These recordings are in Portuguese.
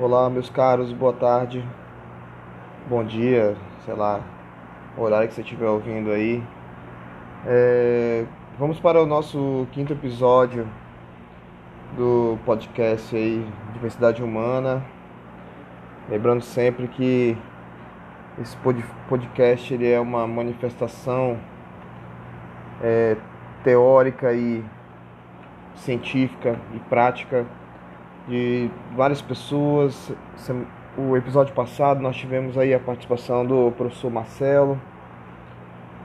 Olá, meus caros, boa tarde, bom dia, sei lá, horário que você estiver ouvindo aí. É, vamos para o nosso quinto episódio do podcast aí, Diversidade Humana. Lembrando sempre que esse podcast ele é uma manifestação é, teórica e científica e prática de várias pessoas. O episódio passado nós tivemos aí a participação do professor Marcelo.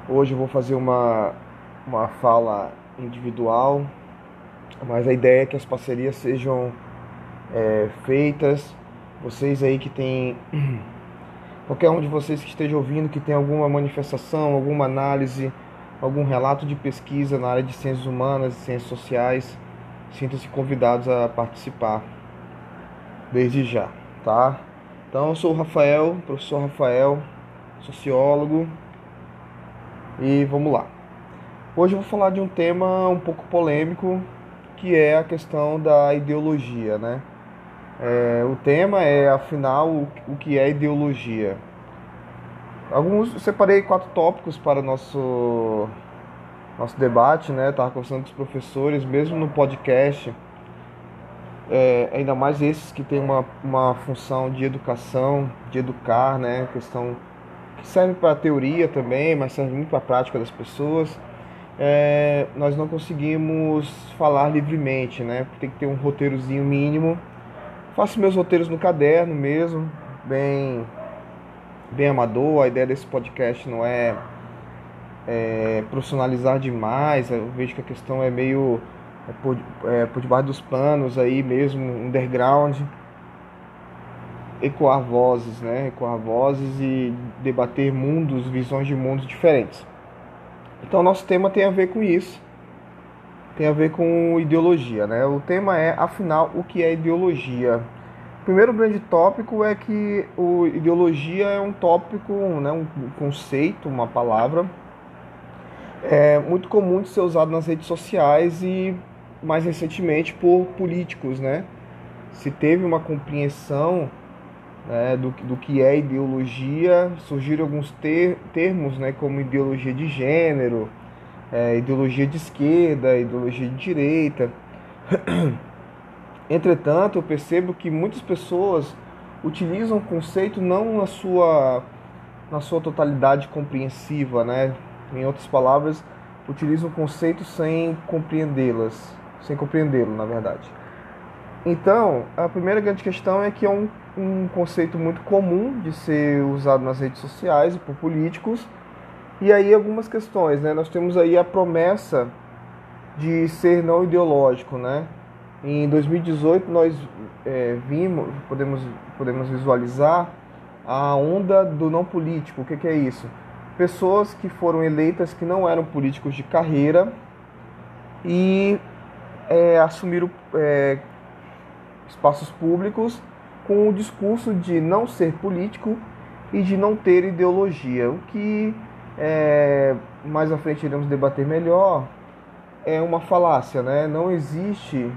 Hoje eu vou fazer uma, uma fala individual, mas a ideia é que as parcerias sejam é, feitas. Vocês aí que tem qualquer um de vocês que esteja ouvindo que tem alguma manifestação, alguma análise, algum relato de pesquisa na área de ciências humanas e ciências sociais, sintam-se convidados a participar desde já, tá? Então, eu sou o Rafael, professor Rafael, sociólogo, e vamos lá. Hoje eu vou falar de um tema um pouco polêmico, que é a questão da ideologia, né? É, o tema é, afinal, o, o que é ideologia. Alguns, separei quatro tópicos para o nosso, nosso debate, né? Estava conversando com os professores, mesmo no podcast, é, ainda mais esses que têm uma, uma função de educação, de educar, né? Questão que serve para a teoria também, mas serve muito para a prática das pessoas. É, nós não conseguimos falar livremente, né? Tem que ter um roteirozinho mínimo. Faço meus roteiros no caderno mesmo, bem, bem amador. A ideia desse podcast não é, é profissionalizar demais. Eu vejo que a questão é meio é por, é, por debaixo dos panos aí mesmo, underground, ecoar vozes, né? Ecoar vozes e debater mundos, visões de mundos diferentes. Então nosso tema tem a ver com isso. Tem a ver com ideologia, né? O tema é, afinal, o que é ideologia? O primeiro grande tópico é que o ideologia é um tópico, né, um conceito, uma palavra é muito comum de ser usado nas redes sociais e mais recentemente por políticos, né? Se teve uma compreensão né, do, do que é ideologia, surgiram alguns ter, termos, né, como ideologia de gênero, é, ideologia de esquerda, ideologia de direita. Entretanto, eu percebo que muitas pessoas utilizam o conceito não na sua, na sua totalidade compreensiva, né? Em outras palavras, utilizam o conceito sem compreendê-las sem compreendê-lo, na verdade. Então, a primeira grande questão é que é um, um conceito muito comum de ser usado nas redes sociais e por políticos. E aí algumas questões, né? Nós temos aí a promessa de ser não ideológico, né? Em 2018 nós é, vimos, podemos, podemos visualizar a onda do não político. O que, que é isso? Pessoas que foram eleitas que não eram políticos de carreira e é, assumiram é, espaços públicos com o discurso de não ser político e de não ter ideologia. O que é, mais à frente iremos debater melhor é uma falácia, né? Não existe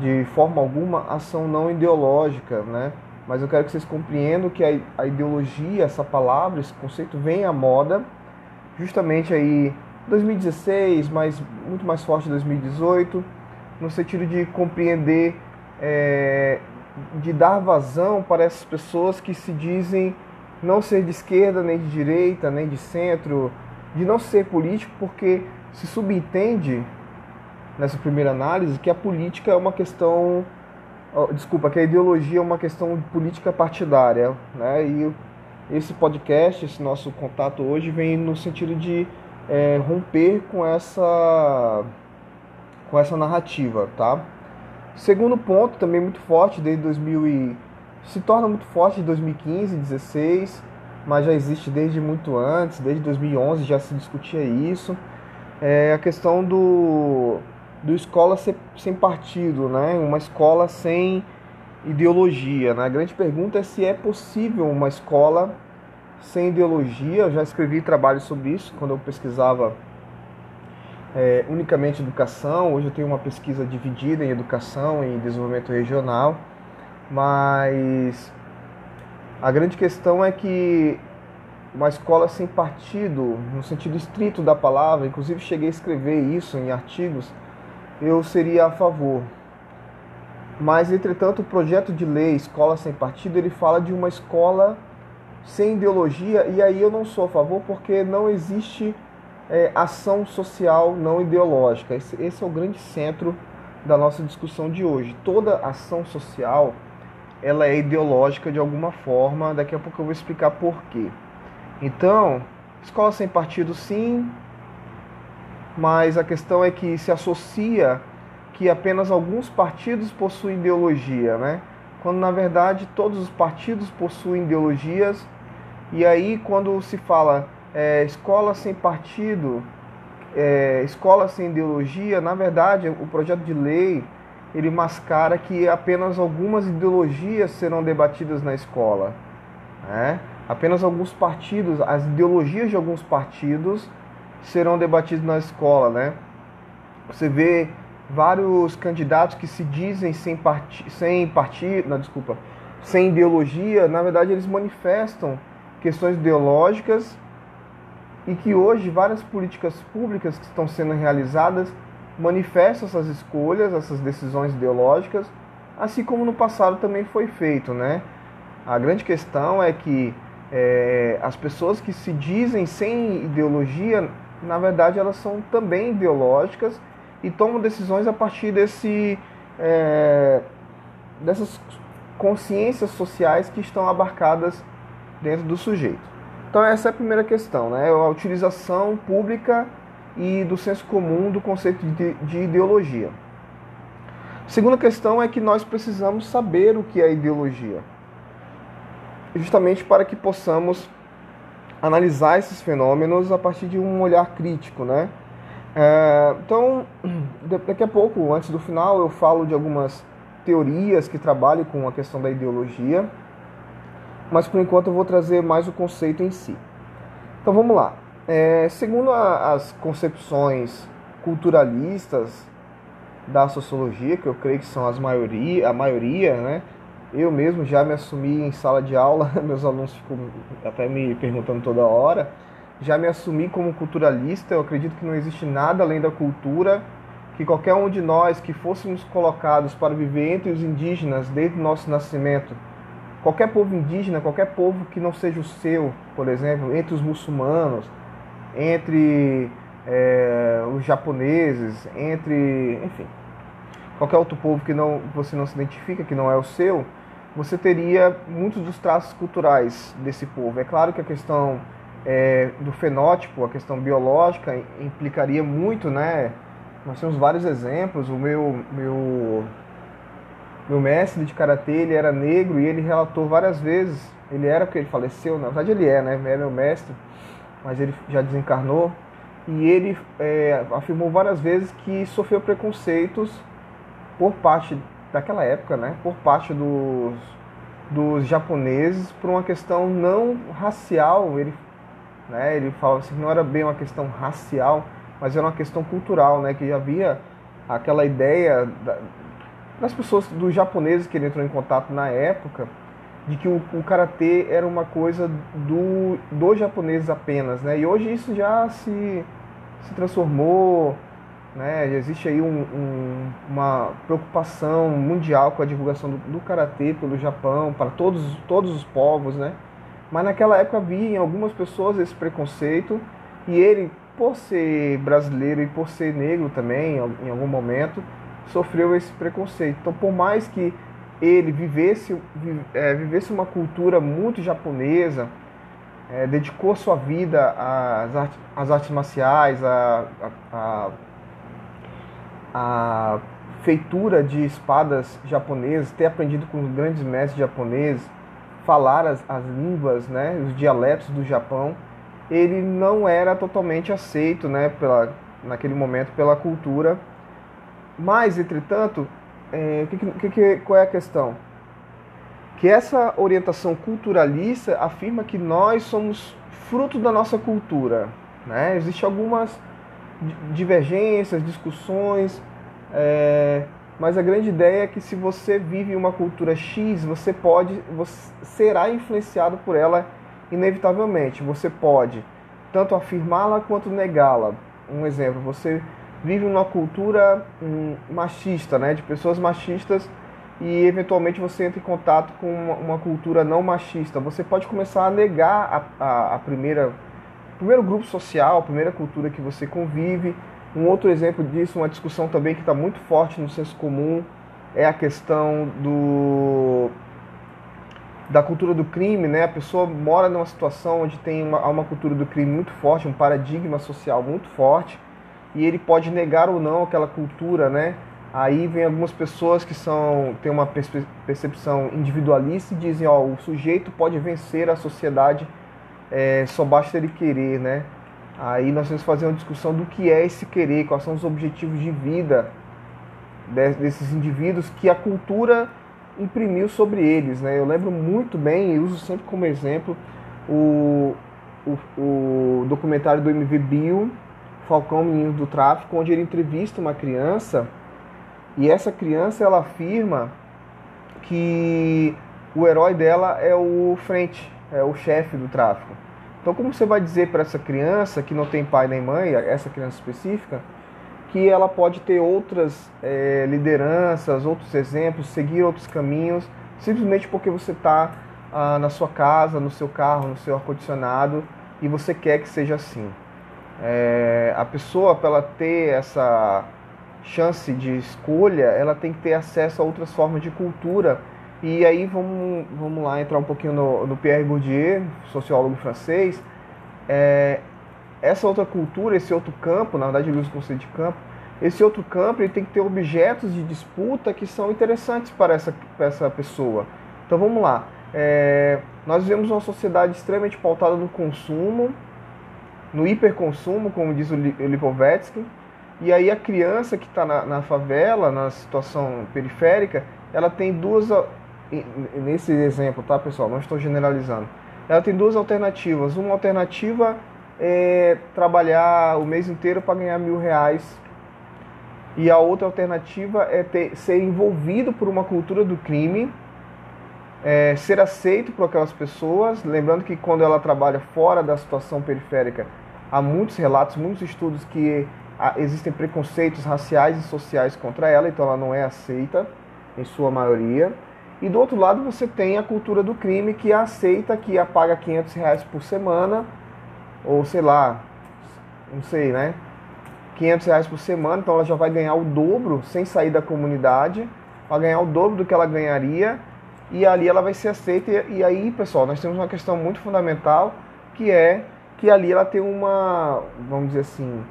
de forma alguma ação não ideológica, né? Mas eu quero que vocês compreendam que a, a ideologia, essa palavra, esse conceito vem à moda justamente aí 2016, mas muito mais forte 2018, no sentido de compreender, é, de dar vazão para essas pessoas que se dizem não ser de esquerda, nem de direita, nem de centro, de não ser político, porque se subentende nessa primeira análise que a política é uma questão, desculpa, que a ideologia é uma questão política partidária, né? E esse podcast, esse nosso contato hoje vem no sentido de é, romper com essa com essa narrativa, tá? Segundo ponto, também muito forte desde 2000 e se torna muito forte de 2015, 16, mas já existe desde muito antes, desde 2011 já se discutia isso. É a questão do do escola sem partido, né? Uma escola sem ideologia, né? A grande pergunta é se é possível uma escola sem ideologia. Eu já escrevi trabalho sobre isso quando eu pesquisava é, unicamente educação. Hoje eu tenho uma pesquisa dividida em educação e desenvolvimento regional. Mas a grande questão é que uma escola sem partido, no sentido estrito da palavra, inclusive cheguei a escrever isso em artigos, eu seria a favor. Mas, entretanto, o projeto de lei Escola Sem Partido, ele fala de uma escola sem ideologia, e aí eu não sou a favor porque não existe é, ação social não ideológica. Esse, esse é o grande centro da nossa discussão de hoje. Toda ação social, ela é ideológica de alguma forma, daqui a pouco eu vou explicar por quê. Então, escola sem partido sim, mas a questão é que se associa que apenas alguns partidos possuem ideologia, né? Quando na verdade todos os partidos possuem ideologias, e aí quando se fala é, escola sem partido, é, escola sem ideologia, na verdade o projeto de lei ele mascara que apenas algumas ideologias serão debatidas na escola. Né? apenas alguns partidos, as ideologias de alguns partidos serão debatidas na escola, né? Você vê vários candidatos que se dizem sem, parti sem partido, não, desculpa, sem ideologia, na verdade eles manifestam questões ideológicas e que hoje várias políticas públicas que estão sendo realizadas manifestam essas escolhas, essas decisões ideológicas, assim como no passado também foi feito, né? A grande questão é que é, as pessoas que se dizem sem ideologia, na verdade, elas são também ideológicas e tomam decisões a partir desse, é, dessas consciências sociais que estão abarcadas dentro do sujeito. Então essa é a primeira questão, né? A utilização pública e do senso comum do conceito de, de ideologia. A segunda questão é que nós precisamos saber o que é ideologia justamente para que possamos analisar esses fenômenos a partir de um olhar crítico, né? É, então, daqui a pouco, antes do final, eu falo de algumas teorias que trabalham com a questão da ideologia, mas por enquanto eu vou trazer mais o conceito em si. Então vamos lá. É, segundo a, as concepções culturalistas da sociologia, que eu creio que são as maioria, a maioria, né? Eu mesmo já me assumi em sala de aula, meus alunos ficam até me perguntando toda hora. Já me assumi como culturalista, eu acredito que não existe nada além da cultura, que qualquer um de nós que fôssemos colocados para viver entre os indígenas desde o nosso nascimento, qualquer povo indígena, qualquer povo que não seja o seu, por exemplo, entre os muçulmanos, entre é, os japoneses, entre, enfim, qualquer outro povo que não você não se identifica, que não é o seu, você teria muitos dos traços culturais desse povo. É claro que a questão é, do fenótipo, a questão biológica, implicaria muito, né? Nós temos vários exemplos. O meu, meu, meu mestre de karatê, ele era negro e ele relatou várias vezes. Ele era porque ele faleceu, na verdade ele é, né? Ele é meu mestre, mas ele já desencarnou. E ele é, afirmou várias vezes que sofreu preconceitos por parte daquela época, né, por parte dos, dos japoneses por uma questão não racial. Ele, né, ele falava assim não era bem uma questão racial, mas era uma questão cultural, né, que havia aquela ideia da, das pessoas, dos japoneses que ele entrou em contato na época, de que o, o karatê era uma coisa do, dos japoneses apenas, né? E hoje isso já se, se transformou né? Existe aí um, um, uma preocupação mundial com a divulgação do, do karatê pelo Japão, para todos, todos os povos, né? Mas naquela época havia em algumas pessoas esse preconceito e ele, por ser brasileiro e por ser negro também, em algum momento, sofreu esse preconceito. Então, por mais que ele vivesse, é, vivesse uma cultura muito japonesa, é, dedicou sua vida às artes, às artes marciais, a, a, a a feitura de espadas japonesas, ter aprendido com grandes mestres japoneses, falar as, as línguas, né, os dialetos do Japão, ele não era totalmente aceito, né, pela, naquele momento pela cultura. Mas, entretanto, é, que, que, qual é a questão? Que essa orientação culturalista afirma que nós somos fruto da nossa cultura. Né? Existem algumas divergências, discussões, é, mas a grande ideia é que se você vive uma cultura X, você pode, você será influenciado por ela inevitavelmente. Você pode tanto afirmá-la quanto negá-la. Um exemplo, você vive numa cultura hum, machista, né, de pessoas machistas e eventualmente você entra em contato com uma, uma cultura não machista. Você pode começar a negar a, a, a primeira, primeiro grupo social, a primeira cultura que você convive um outro exemplo disso, uma discussão também que está muito forte no senso comum, é a questão do da cultura do crime, né? A pessoa mora numa situação onde tem uma, uma cultura do crime muito forte, um paradigma social muito forte, e ele pode negar ou não aquela cultura, né? Aí vem algumas pessoas que são têm uma percepção individualista e dizem, ó, o sujeito pode vencer a sociedade, é, só basta ele querer, né? Aí nós temos que fazer uma discussão do que é esse querer, quais são os objetivos de vida desses indivíduos que a cultura imprimiu sobre eles. Né? Eu lembro muito bem, e uso sempre como exemplo, o, o, o documentário do MV Bill, Falcão Menino do Tráfico, onde ele entrevista uma criança e essa criança ela afirma que o herói dela é o frente, é o chefe do tráfico. Então, como você vai dizer para essa criança que não tem pai nem mãe, essa criança específica, que ela pode ter outras é, lideranças, outros exemplos, seguir outros caminhos, simplesmente porque você está ah, na sua casa, no seu carro, no seu ar-condicionado e você quer que seja assim. É, a pessoa, para ela ter essa chance de escolha, ela tem que ter acesso a outras formas de cultura e aí vamos, vamos lá entrar um pouquinho no, no Pierre Bourdieu, sociólogo francês. É, essa outra cultura, esse outro campo, na verdade ele usa o conceito de campo, esse outro campo ele tem que ter objetos de disputa que são interessantes para essa, para essa pessoa. Então vamos lá. É, nós vivemos uma sociedade extremamente pautada no consumo, no hiperconsumo, como diz o Lipovetsky, e aí a criança que está na, na favela, na situação periférica, ela tem duas nesse exemplo, tá pessoal? Não estou generalizando. Ela tem duas alternativas. Uma alternativa é trabalhar o mês inteiro para ganhar mil reais. E a outra alternativa é ter, ser envolvido por uma cultura do crime, é, ser aceito por aquelas pessoas. Lembrando que quando ela trabalha fora da situação periférica, há muitos relatos, muitos estudos que existem preconceitos raciais e sociais contra ela, então ela não é aceita em sua maioria. E do outro lado você tem a cultura do crime que aceita que a paga 500 reais por semana, ou sei lá, não sei, né? 500 reais por semana, então ela já vai ganhar o dobro sem sair da comunidade, vai ganhar o dobro do que ela ganharia, e ali ela vai ser aceita. E aí, pessoal, nós temos uma questão muito fundamental, que é que ali ela tem uma, vamos dizer assim,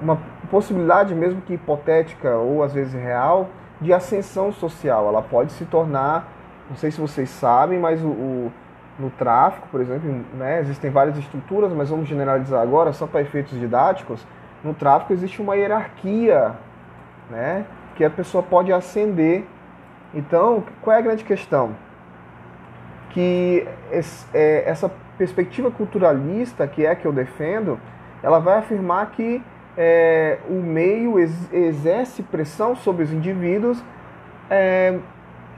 uma possibilidade, mesmo que hipotética ou às vezes real, de ascensão social. Ela pode se tornar, não sei se vocês sabem, mas o, o no tráfico, por exemplo, né, existem várias estruturas, mas vamos generalizar agora, só para efeitos didáticos. No tráfico existe uma hierarquia, né, que a pessoa pode ascender. Então, qual é a grande questão? Que é, essa perspectiva culturalista, que é a que eu defendo, ela vai afirmar que é, o meio ex exerce pressão sobre os indivíduos é,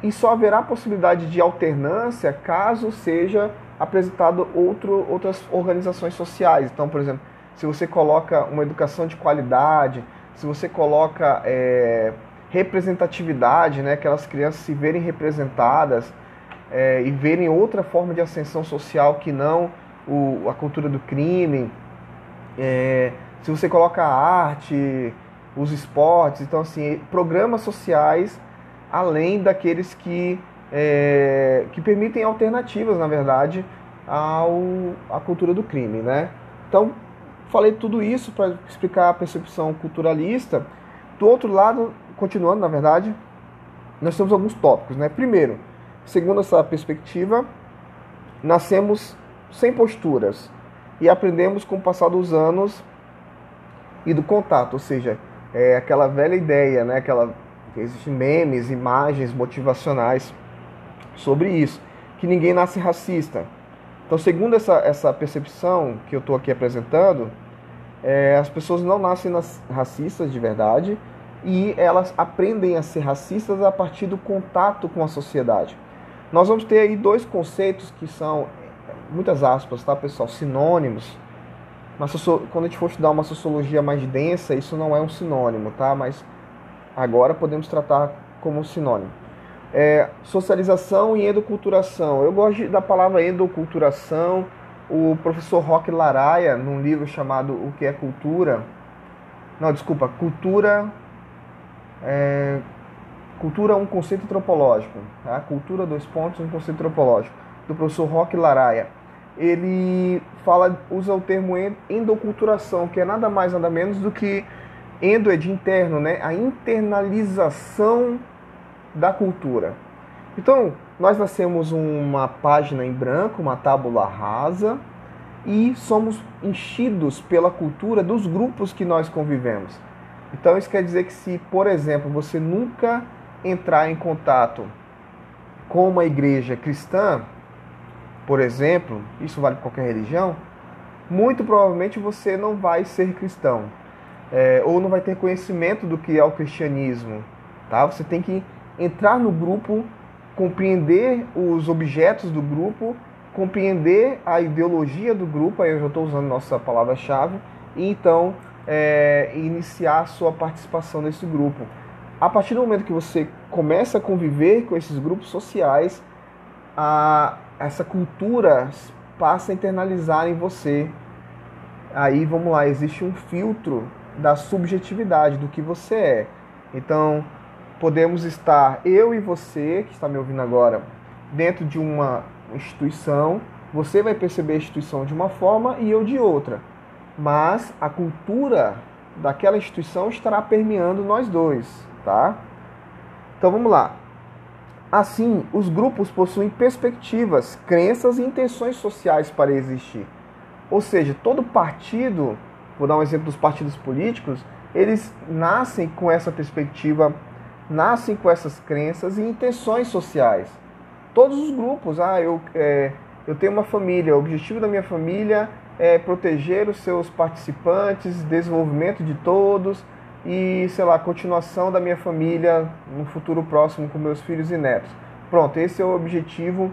e só haverá possibilidade de alternância caso seja apresentado outro, outras organizações sociais. Então, por exemplo, se você coloca uma educação de qualidade, se você coloca é, representatividade, né, aquelas crianças se verem representadas é, e verem outra forma de ascensão social que não o, a cultura do crime, é, se você coloca a arte, os esportes, então assim, programas sociais além daqueles que, é, que permitem alternativas, na verdade, ao, à cultura do crime, né? Então, falei tudo isso para explicar a percepção culturalista. Do outro lado, continuando, na verdade, nós temos alguns tópicos, né? Primeiro, segundo essa perspectiva, nascemos sem posturas e aprendemos com o passar dos anos e do contato, ou seja, é aquela velha ideia, né? Aquela existem memes, imagens motivacionais sobre isso, que ninguém nasce racista. Então, segundo essa, essa percepção que eu estou aqui apresentando, é, as pessoas não nascem nas, racistas de verdade, e elas aprendem a ser racistas a partir do contato com a sociedade. Nós vamos ter aí dois conceitos que são, muitas aspas, tá pessoal, sinônimos. Mas quando a gente for estudar uma sociologia mais densa, isso não é um sinônimo, tá? Mas agora podemos tratar como sinônimo. É, socialização e endoculturação. Eu gosto da palavra endoculturação. O professor Roque Laraia, num livro chamado O que é Cultura, não, desculpa, Cultura é, Cultura, um conceito antropológico. Tá? Cultura, dois pontos, um conceito antropológico. Do professor Roque Laraia. Ele fala, usa o termo endoculturação, que é nada mais, nada menos do que endo é de interno, né? A internalização da cultura. Então, nós nascemos uma página em branco, uma tábula rasa, e somos enchidos pela cultura dos grupos que nós convivemos. Então, isso quer dizer que se, por exemplo, você nunca entrar em contato com uma igreja cristã, por exemplo, isso vale para qualquer religião, muito provavelmente você não vai ser cristão. É, ou não vai ter conhecimento do que é o cristianismo. Tá? Você tem que entrar no grupo, compreender os objetos do grupo, compreender a ideologia do grupo, aí eu já estou usando nossa palavra-chave, e então é, iniciar a sua participação nesse grupo a partir do momento que você começa a conviver com esses grupos sociais, a, essa cultura passa a internalizar em você. Aí vamos lá, existe um filtro da subjetividade do que você é. Então, podemos estar eu e você, que está me ouvindo agora, dentro de uma instituição, você vai perceber a instituição de uma forma e eu de outra. Mas a cultura daquela instituição estará permeando nós dois tá? Então vamos lá. Assim, os grupos possuem perspectivas, crenças e intenções sociais para existir. Ou seja, todo partido, vou dar um exemplo dos partidos políticos, eles nascem com essa perspectiva, nascem com essas crenças e intenções sociais. Todos os grupos, ah, eu, é, eu tenho uma família, o objetivo da minha família é proteger os seus participantes, desenvolvimento de todos, e, sei lá, continuação da minha família no futuro próximo com meus filhos e netos. Pronto, esse é o objetivo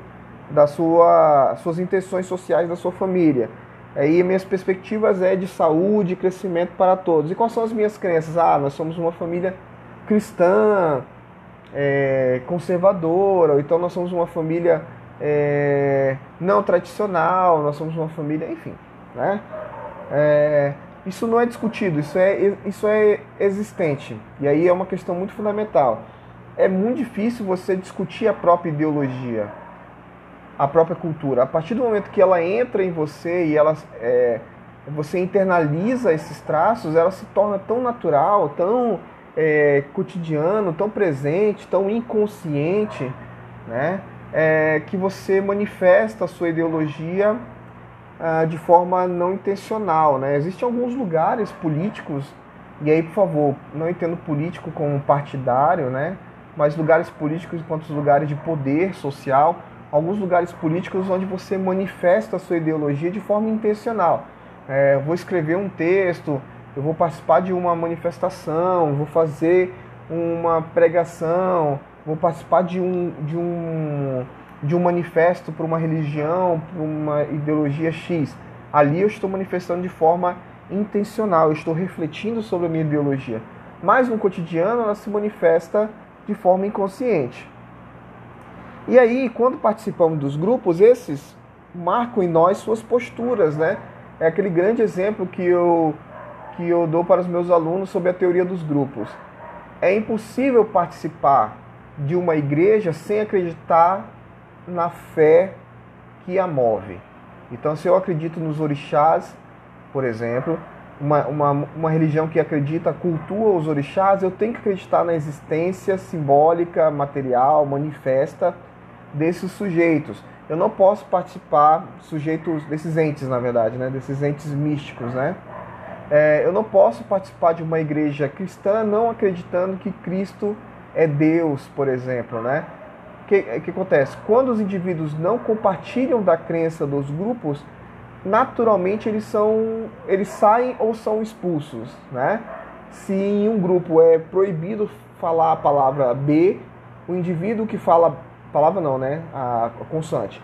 das sua, suas intenções sociais da sua família. Aí minhas perspectivas é de saúde e crescimento para todos. E quais são as minhas crenças? Ah, nós somos uma família cristã, é, conservadora, ou então nós somos uma família é, não tradicional, nós somos uma família, enfim, né? É, isso não é discutido, isso é, isso é existente. E aí é uma questão muito fundamental. É muito difícil você discutir a própria ideologia, a própria cultura. A partir do momento que ela entra em você e ela, é, você internaliza esses traços, ela se torna tão natural, tão é, cotidiano, tão presente, tão inconsciente, né? É, que você manifesta a sua ideologia de forma não intencional. Né? Existem alguns lugares políticos, e aí, por favor, não entendo político como partidário, né? mas lugares políticos enquanto lugares de poder social, alguns lugares políticos onde você manifesta a sua ideologia de forma intencional. É, vou escrever um texto, eu vou participar de uma manifestação, vou fazer uma pregação, vou participar de um, de um de um manifesto para uma religião, para uma ideologia X. Ali eu estou manifestando de forma intencional, eu estou refletindo sobre a minha ideologia. Mas no cotidiano ela se manifesta de forma inconsciente. E aí, quando participamos dos grupos, esses marcam em nós suas posturas, né? É aquele grande exemplo que eu, que eu dou para os meus alunos sobre a teoria dos grupos. É impossível participar de uma igreja sem acreditar na fé que a move. Então, se eu acredito nos orixás, por exemplo, uma, uma, uma religião que acredita, cultua os orixás, eu tenho que acreditar na existência simbólica, material, manifesta desses sujeitos. Eu não posso participar, sujeitos desses entes, na verdade, né? desses entes místicos, né? É, eu não posso participar de uma igreja cristã não acreditando que Cristo é Deus, por exemplo, né? Que, que acontece? Quando os indivíduos não compartilham da crença dos grupos, naturalmente eles são eles saem ou são expulsos, né? se em um grupo é proibido falar a palavra B, o indivíduo que fala palavra não, né? A, a consoante.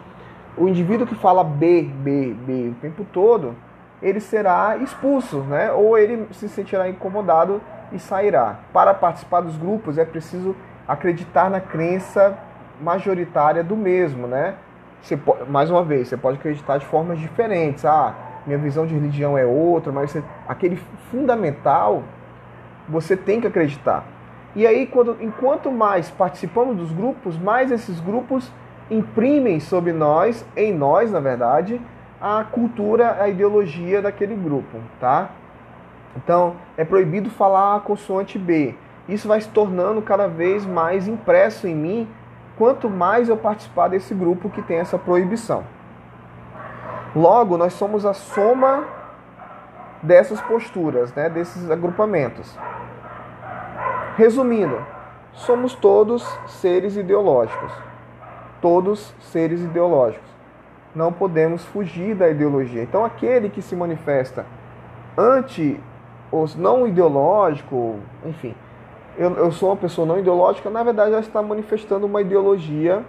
O indivíduo que fala B, B, B o tempo todo, ele será expulso, né? Ou ele se sentirá incomodado e sairá. Para participar dos grupos é preciso acreditar na crença majoritária do mesmo, né? Você mais uma vez, você pode acreditar de formas diferentes. Ah, minha visão de religião é outra, mas você, aquele fundamental você tem que acreditar. E aí, quando, enquanto mais participamos dos grupos, mais esses grupos imprimem sobre nós, em nós, na verdade, a cultura, a ideologia daquele grupo, tá? Então, é proibido falar a consoante B. Isso vai se tornando cada vez mais impresso em mim quanto mais eu participar desse grupo que tem essa proibição. Logo, nós somos a soma dessas posturas, né, desses agrupamentos. Resumindo, somos todos seres ideológicos. Todos seres ideológicos. Não podemos fugir da ideologia. Então, aquele que se manifesta anti os não ideológico, enfim, eu, eu sou uma pessoa não ideológica, na verdade ela está manifestando uma ideologia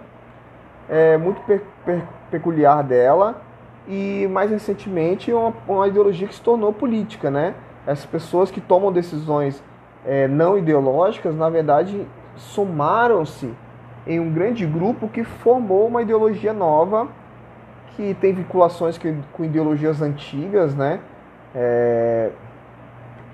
é, muito pe pe peculiar dela e mais recentemente uma, uma ideologia que se tornou política, né? Essas pessoas que tomam decisões é, não ideológicas, na verdade, somaram-se em um grande grupo que formou uma ideologia nova, que tem vinculações que, com ideologias antigas, né? É,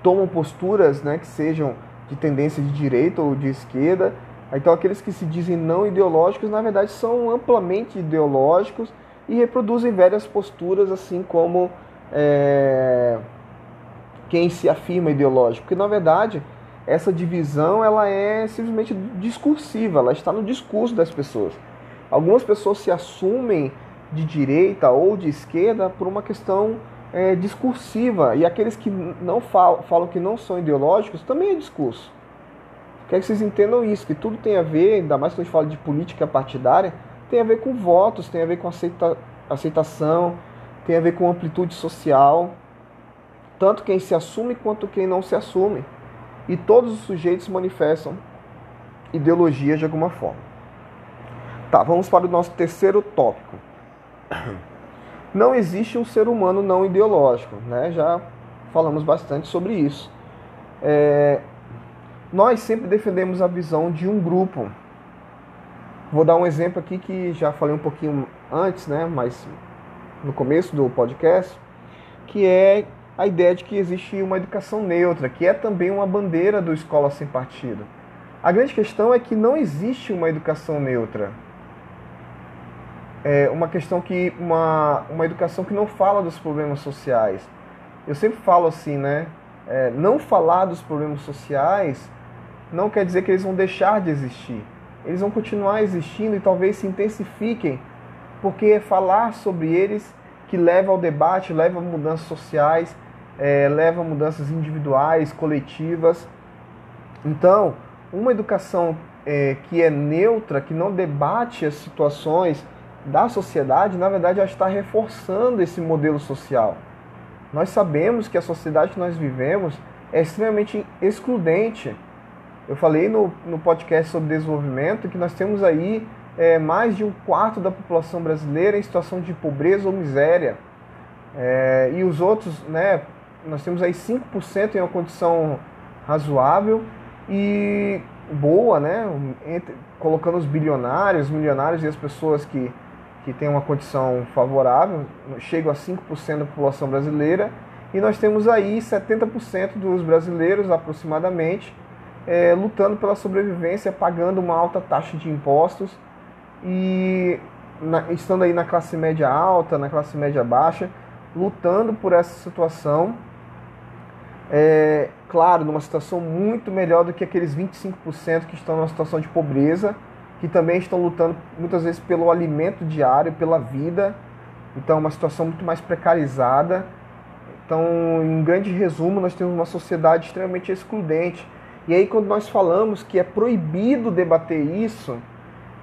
tomam posturas né, que sejam de tendência de direita ou de esquerda. Então, aqueles que se dizem não ideológicos, na verdade, são amplamente ideológicos e reproduzem várias posturas, assim como é, quem se afirma ideológico. Porque, na verdade, essa divisão ela é simplesmente discursiva, ela está no discurso das pessoas. Algumas pessoas se assumem de direita ou de esquerda por uma questão é, discursiva, e aqueles que não falam, falam que não são ideológicos também é discurso. Quer que vocês entendam isso, que tudo tem a ver, ainda mais quando a gente fala de política partidária, tem a ver com votos, tem a ver com aceita, aceitação, tem a ver com amplitude social, tanto quem se assume quanto quem não se assume e todos os sujeitos manifestam ideologia de alguma forma. Tá, vamos para o nosso terceiro tópico. Não existe um ser humano não ideológico, né? Já falamos bastante sobre isso. É, nós sempre defendemos a visão de um grupo. Vou dar um exemplo aqui que já falei um pouquinho antes, né? Mas no começo do podcast, que é a ideia de que existe uma educação neutra, que é também uma bandeira do Escola Sem Partido. A grande questão é que não existe uma educação neutra. É uma questão que uma, uma educação que não fala dos problemas sociais. Eu sempre falo assim, né? É, não falar dos problemas sociais não quer dizer que eles vão deixar de existir. Eles vão continuar existindo e talvez se intensifiquem, porque é falar sobre eles que leva ao debate, leva a mudanças sociais, é, leva a mudanças individuais, coletivas. Então, uma educação é, que é neutra, que não debate as situações da sociedade, na verdade, ela está reforçando esse modelo social. Nós sabemos que a sociedade que nós vivemos é extremamente excludente. Eu falei no, no podcast sobre desenvolvimento que nós temos aí é, mais de um quarto da população brasileira em situação de pobreza ou miséria. É, e os outros, né, nós temos aí 5% em uma condição razoável e boa, né? Entre, colocando os bilionários, milionários e as pessoas que, que têm uma condição favorável, chegam a 5% da população brasileira. E nós temos aí 70% dos brasileiros, aproximadamente, é, lutando pela sobrevivência, pagando uma alta taxa de impostos e na, estando aí na classe média alta, na classe média baixa, lutando por essa situação é, claro, numa situação muito melhor do que aqueles 25% que estão numa situação de pobreza, que também estão lutando muitas vezes pelo alimento diário, pela vida. Então, é uma situação muito mais precarizada. Então, em grande resumo, nós temos uma sociedade extremamente excludente. E aí, quando nós falamos que é proibido debater isso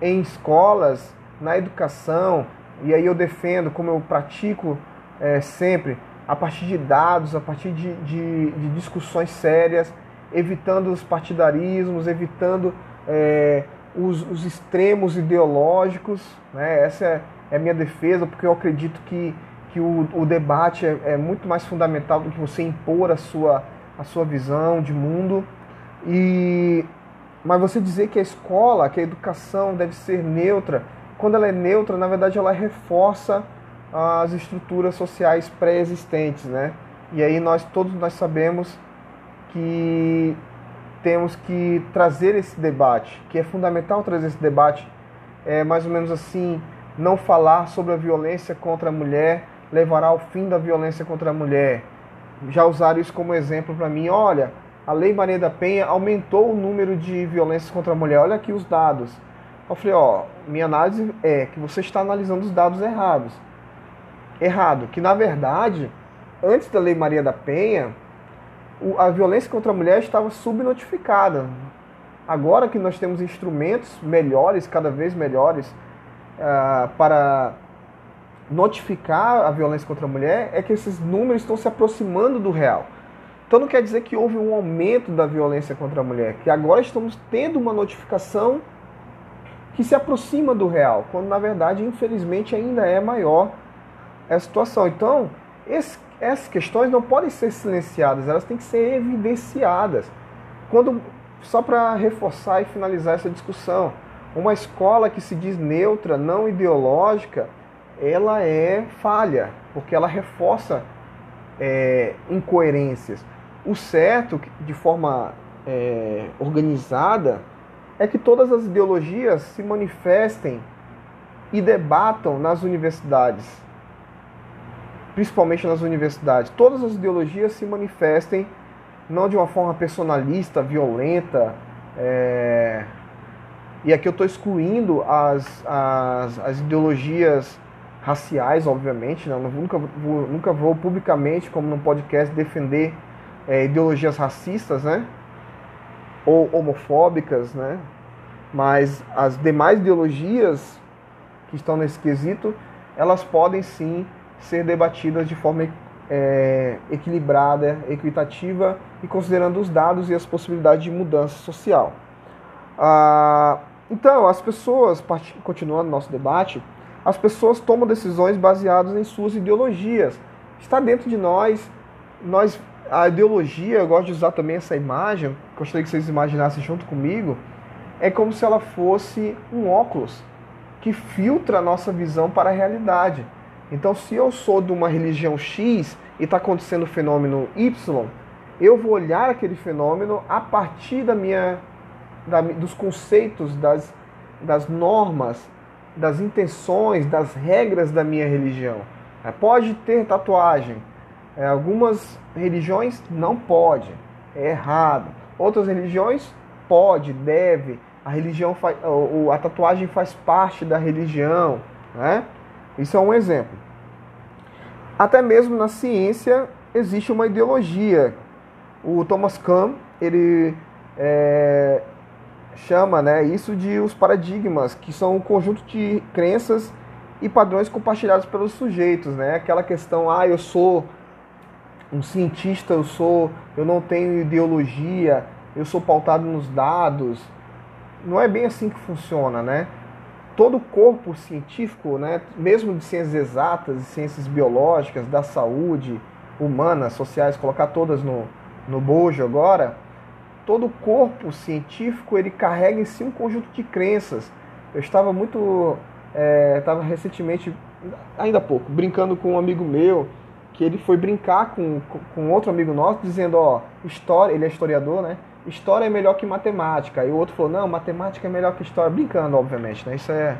em escolas, na educação, e aí eu defendo, como eu pratico é, sempre, a partir de dados, a partir de, de, de discussões sérias evitando os partidarismos, evitando é, os, os, extremos ideológicos. Né? Essa é, é a minha defesa, porque eu acredito que, que o, o debate é, é, muito mais fundamental do que você impor a sua, a sua visão de mundo. E, mas você dizer que a escola, que a educação deve ser neutra, quando ela é neutra, na verdade ela reforça as estruturas sociais pré-existentes, né? E aí nós todos nós sabemos que temos que trazer esse debate, que é fundamental trazer esse debate, é mais ou menos assim, não falar sobre a violência contra a mulher levará ao fim da violência contra a mulher. Já usaram isso como exemplo para mim, olha, a Lei Maria da Penha aumentou o número de violências contra a mulher, olha aqui os dados. Eu falei, ó, minha análise é que você está analisando os dados errados. Errado, que na verdade, antes da Lei Maria da Penha, a violência contra a mulher estava subnotificada. Agora que nós temos instrumentos melhores, cada vez melhores, uh, para notificar a violência contra a mulher, é que esses números estão se aproximando do real. Então não quer dizer que houve um aumento da violência contra a mulher, que agora estamos tendo uma notificação que se aproxima do real, quando na verdade, infelizmente, ainda é maior a situação. Então, esse essas questões não podem ser silenciadas, elas têm que ser evidenciadas. Quando, só para reforçar e finalizar essa discussão, uma escola que se diz neutra, não ideológica, ela é falha, porque ela reforça é, incoerências. O certo, de forma é, organizada, é que todas as ideologias se manifestem e debatam nas universidades principalmente nas universidades, todas as ideologias se manifestem não de uma forma personalista, violenta, é... e aqui eu estou excluindo as, as, as, ideologias raciais, obviamente, né? eu nunca, vou, nunca vou publicamente, como no podcast, defender é, ideologias racistas, né? ou homofóbicas, né? mas as demais ideologias que estão nesse quesito, elas podem sim ser debatidas de forma é, equilibrada, equitativa e considerando os dados e as possibilidades de mudança social. Ah, então, as pessoas, continuando nosso debate, as pessoas tomam decisões baseadas em suas ideologias. Está dentro de nós, nós a ideologia, eu gosto de usar também essa imagem, gostaria que vocês imaginassem junto comigo, é como se ela fosse um óculos que filtra a nossa visão para a realidade. Então, se eu sou de uma religião X e está acontecendo o fenômeno Y, eu vou olhar aquele fenômeno a partir da minha, da, dos conceitos, das, das normas, das intenções, das regras da minha religião. É, pode ter tatuagem. É, algumas religiões não pode, é errado. Outras religiões pode, deve. A religião faz, a tatuagem faz parte da religião, né? Isso é um exemplo. Até mesmo na ciência existe uma ideologia. O Thomas Kuhn, ele é, chama né, isso de os paradigmas, que são um conjunto de crenças e padrões compartilhados pelos sujeitos, né? Aquela questão, ah, eu sou um cientista, eu sou, eu não tenho ideologia, eu sou pautado nos dados. Não é bem assim que funciona, né? Todo o corpo científico, né, mesmo de ciências exatas, de ciências biológicas, da saúde, humanas, sociais, colocar todas no, no bojo agora, todo o corpo científico ele carrega em si um conjunto de crenças. Eu estava muito, é, estava recentemente, ainda há pouco, brincando com um amigo meu, que ele foi brincar com, com outro amigo nosso, dizendo, ó, história, ele é historiador, né? história é melhor que matemática. E o outro falou, não, matemática é melhor que história. Brincando, obviamente, né? Isso, é,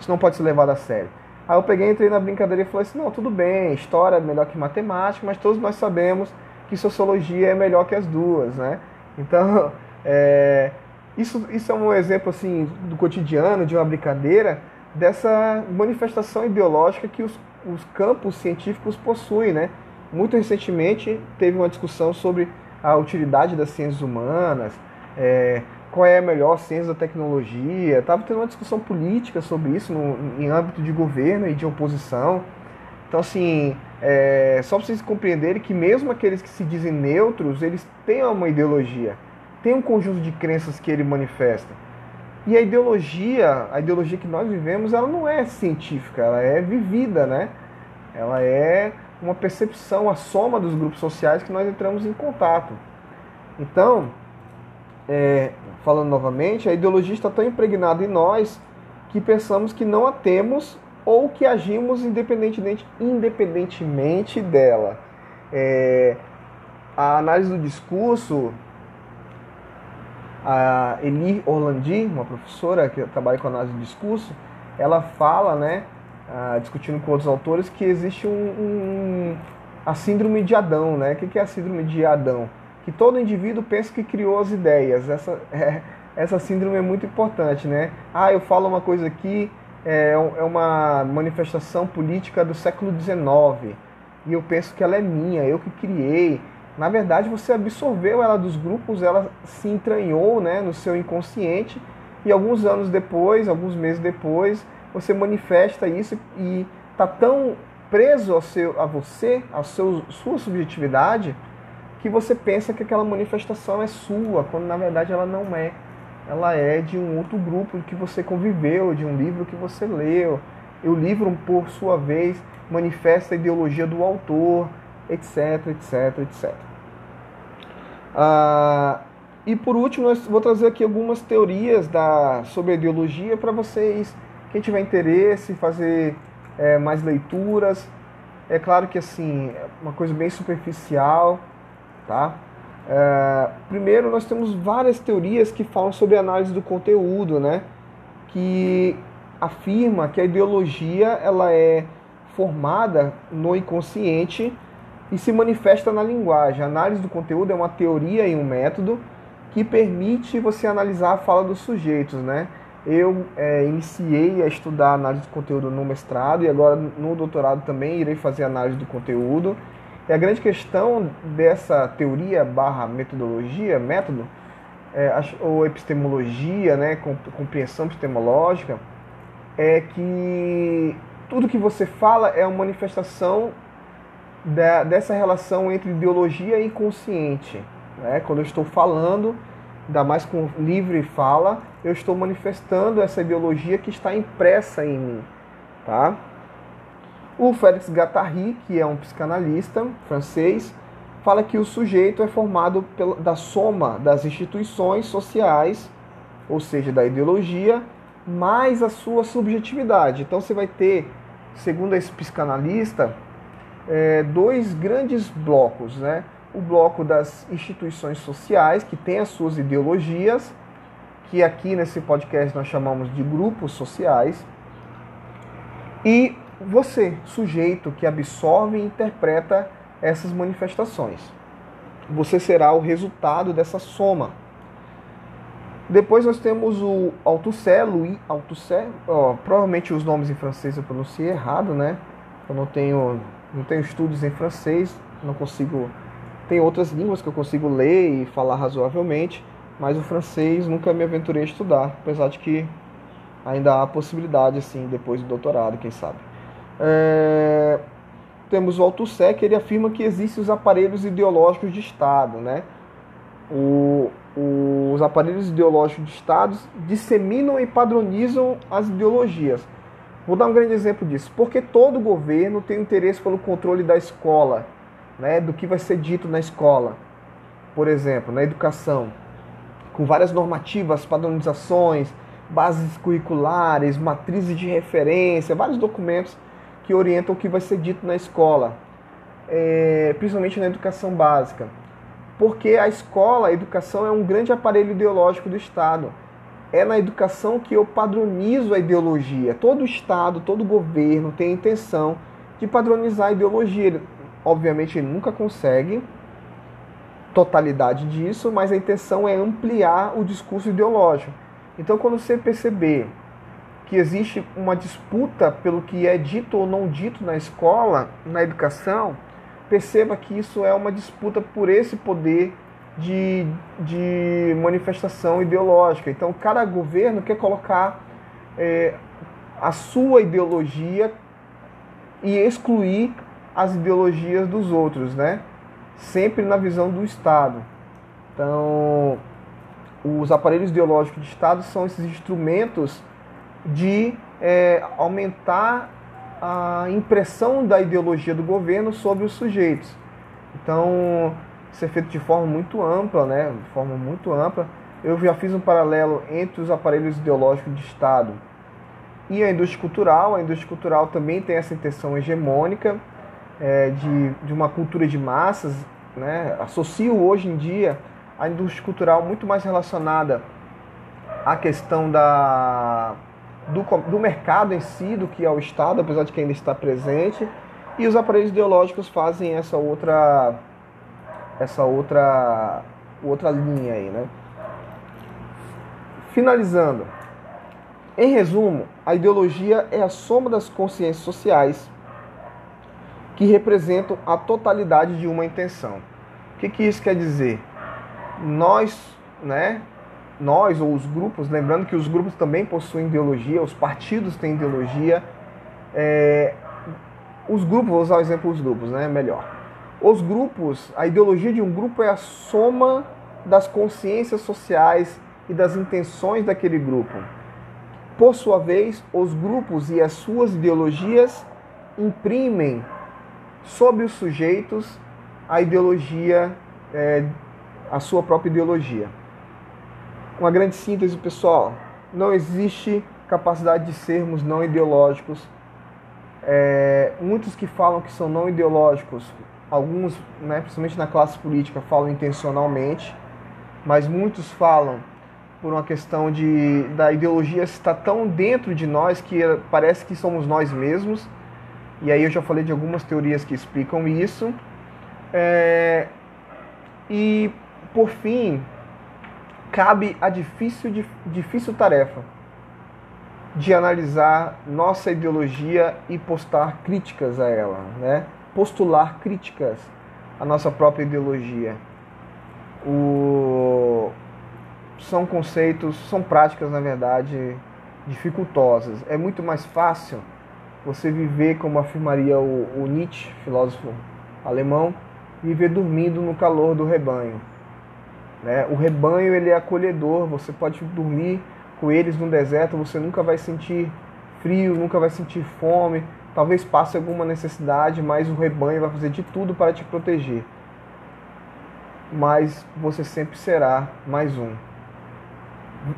isso não pode ser levado a sério. Aí eu peguei, entrei na brincadeira e falei assim, não, tudo bem, história é melhor que matemática, mas todos nós sabemos que sociologia é melhor que as duas, né? Então, é, isso, isso é um exemplo, assim, do cotidiano, de uma brincadeira, dessa manifestação ideológica que os, os campos científicos possuem, né? Muito recentemente teve uma discussão sobre a utilidade das ciências humanas, é, qual é a melhor ciência da tecnologia. Estava tendo uma discussão política sobre isso no, em âmbito de governo e de oposição. Então, assim, é, só para vocês compreenderem que mesmo aqueles que se dizem neutros, eles têm uma ideologia. tem um conjunto de crenças que ele manifesta. E a ideologia, a ideologia que nós vivemos, ela não é científica, ela é vivida, né? Ela é uma percepção, a soma dos grupos sociais que nós entramos em contato. Então, é, falando novamente, a ideologia está tão impregnada em nós que pensamos que não a temos ou que agimos independentemente, independentemente dela. É, a análise do discurso, a Eli Orlandi, uma professora que trabalha com análise do discurso, ela fala, né, discutindo com outros autores, que existe um, um, a síndrome de Adão. Né? O que é a síndrome de Adão? Que todo indivíduo pensa que criou as ideias. Essa, é, essa síndrome é muito importante. Né? Ah, eu falo uma coisa aqui, é, é uma manifestação política do século XIX e eu penso que ela é minha, eu que criei. Na verdade, você absorveu ela dos grupos, ela se entranhou né, no seu inconsciente e alguns anos depois, alguns meses depois, você manifesta isso e está tão preso ao seu, a você, à sua subjetividade, que você pensa que aquela manifestação é sua, quando na verdade ela não é. Ela é de um outro grupo que você conviveu, de um livro que você leu. E o livro, por sua vez, manifesta a ideologia do autor, etc, etc, etc. Ah, e por último, eu vou trazer aqui algumas teorias da, sobre a ideologia para vocês quem tiver interesse fazer é, mais leituras, é claro que assim, é uma coisa bem superficial, tá? É, primeiro, nós temos várias teorias que falam sobre análise do conteúdo, né? Que afirma que a ideologia ela é formada no inconsciente e se manifesta na linguagem. A análise do conteúdo é uma teoria e um método que permite você analisar a fala dos sujeitos, né? eu é, iniciei a estudar análise de conteúdo no mestrado e agora no doutorado também irei fazer análise do conteúdo. E a grande questão dessa teoria barra metodologia, método, é, ou epistemologia, né, compreensão epistemológica, é que tudo que você fala é uma manifestação da, dessa relação entre ideologia e consciente. Né? Quando eu estou falando, ainda mais com livre fala, eu estou manifestando essa ideologia que está impressa em mim, tá? O Félix Guattari, que é um psicanalista francês, fala que o sujeito é formado pela, da soma das instituições sociais, ou seja, da ideologia, mais a sua subjetividade. Então você vai ter, segundo esse psicanalista, é, dois grandes blocos, né? o bloco das instituições sociais, que tem as suas ideologias, que aqui nesse podcast nós chamamos de grupos sociais, e você, sujeito que absorve e interpreta essas manifestações. Você será o resultado dessa soma. Depois nós temos o Althusser, Louis Althusser, oh, provavelmente os nomes em francês eu pronunciei errado, né? Eu não tenho, não tenho estudos em francês, não consigo tem outras línguas que eu consigo ler e falar razoavelmente, mas o francês nunca me aventurei a estudar, apesar de que ainda há possibilidade, assim, depois do doutorado, quem sabe. É... Temos o Althusser, que ele afirma que existem os aparelhos ideológicos de Estado, né? O, os aparelhos ideológicos de Estado disseminam e padronizam as ideologias. Vou dar um grande exemplo disso. Porque todo governo tem interesse pelo controle da escola, né, do que vai ser dito na escola, por exemplo, na educação, com várias normativas, padronizações, bases curriculares, matrizes de referência, vários documentos que orientam o que vai ser dito na escola, é, principalmente na educação básica. Porque a escola, a educação é um grande aparelho ideológico do Estado. É na educação que eu padronizo a ideologia. Todo Estado, todo governo tem a intenção de padronizar a ideologia obviamente nunca consegue totalidade disso, mas a intenção é ampliar o discurso ideológico. Então, quando você perceber que existe uma disputa pelo que é dito ou não dito na escola, na educação, perceba que isso é uma disputa por esse poder de, de manifestação ideológica. Então, cada governo quer colocar é, a sua ideologia e excluir as ideologias dos outros, né? Sempre na visão do Estado. Então, os aparelhos ideológicos de Estado são esses instrumentos de é, aumentar a impressão da ideologia do governo sobre os sujeitos. Então, é feito de forma muito ampla, né? De forma muito ampla. Eu já fiz um paralelo entre os aparelhos ideológicos de Estado e a indústria cultural. A indústria cultural também tem essa intenção hegemônica é, de, de uma cultura de massas. Né? Associo hoje em dia a indústria cultural muito mais relacionada à questão da, do, do mercado em si do que ao Estado, apesar de que ainda está presente. E os aparelhos ideológicos fazem essa outra essa outra outra linha aí, né? Finalizando, em resumo, a ideologia é a soma das consciências sociais que representam a totalidade de uma intenção. O que, que isso quer dizer? Nós, né, nós ou os grupos, lembrando que os grupos também possuem ideologia, os partidos têm ideologia, é, os grupos, vou usar o exemplo dos grupos, né, melhor. Os grupos, a ideologia de um grupo é a soma das consciências sociais e das intenções daquele grupo. Por sua vez, os grupos e as suas ideologias imprimem sobre os sujeitos a ideologia, é, a sua própria ideologia. Uma grande síntese, pessoal: não existe capacidade de sermos não ideológicos. É, muitos que falam que são não ideológicos, alguns, né, principalmente na classe política, falam intencionalmente, mas muitos falam por uma questão de da ideologia estar tão dentro de nós que parece que somos nós mesmos. E aí eu já falei de algumas teorias que explicam isso. É, e por fim, cabe a difícil, difícil tarefa de analisar nossa ideologia e postar críticas a ela, né? Postular críticas à nossa própria ideologia. O são conceitos, são práticas, na verdade, dificultosas. É muito mais fácil você viver, como afirmaria o, o Nietzsche, filósofo alemão, viver dormindo no calor do rebanho. Né? O rebanho ele é acolhedor, você pode dormir com eles no deserto, você nunca vai sentir frio, nunca vai sentir fome, talvez passe alguma necessidade, mas o rebanho vai fazer de tudo para te proteger. Mas você sempre será mais um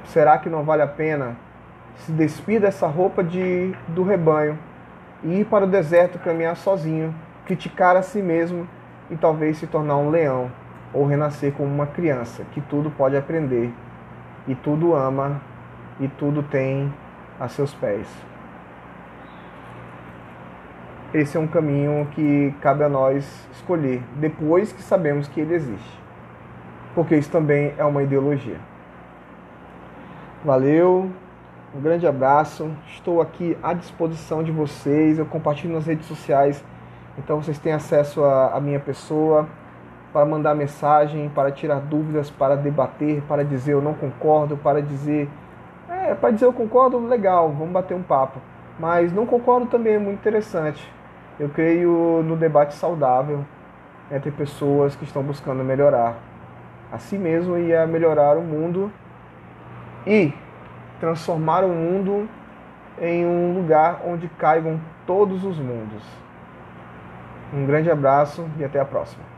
será que não vale a pena se despir dessa roupa de, do rebanho e ir para o deserto caminhar sozinho, criticar a si mesmo e talvez se tornar um leão ou renascer como uma criança que tudo pode aprender e tudo ama e tudo tem a seus pés. Esse é um caminho que cabe a nós escolher depois que sabemos que ele existe. Porque isso também é uma ideologia. Valeu, um grande abraço. Estou aqui à disposição de vocês. Eu compartilho nas redes sociais, então vocês têm acesso à, minha pessoa para mandar mensagem, para tirar dúvidas, para debater, para dizer eu não concordo, para dizer é, para dizer eu concordo, legal, vamos bater um papo. Mas não concordo também é muito interessante. Eu creio no debate saudável entre pessoas que estão buscando melhorar a si mesmo e a melhorar o mundo e transformar o mundo em um lugar onde caibam todos os mundos. Um grande abraço e até a próxima.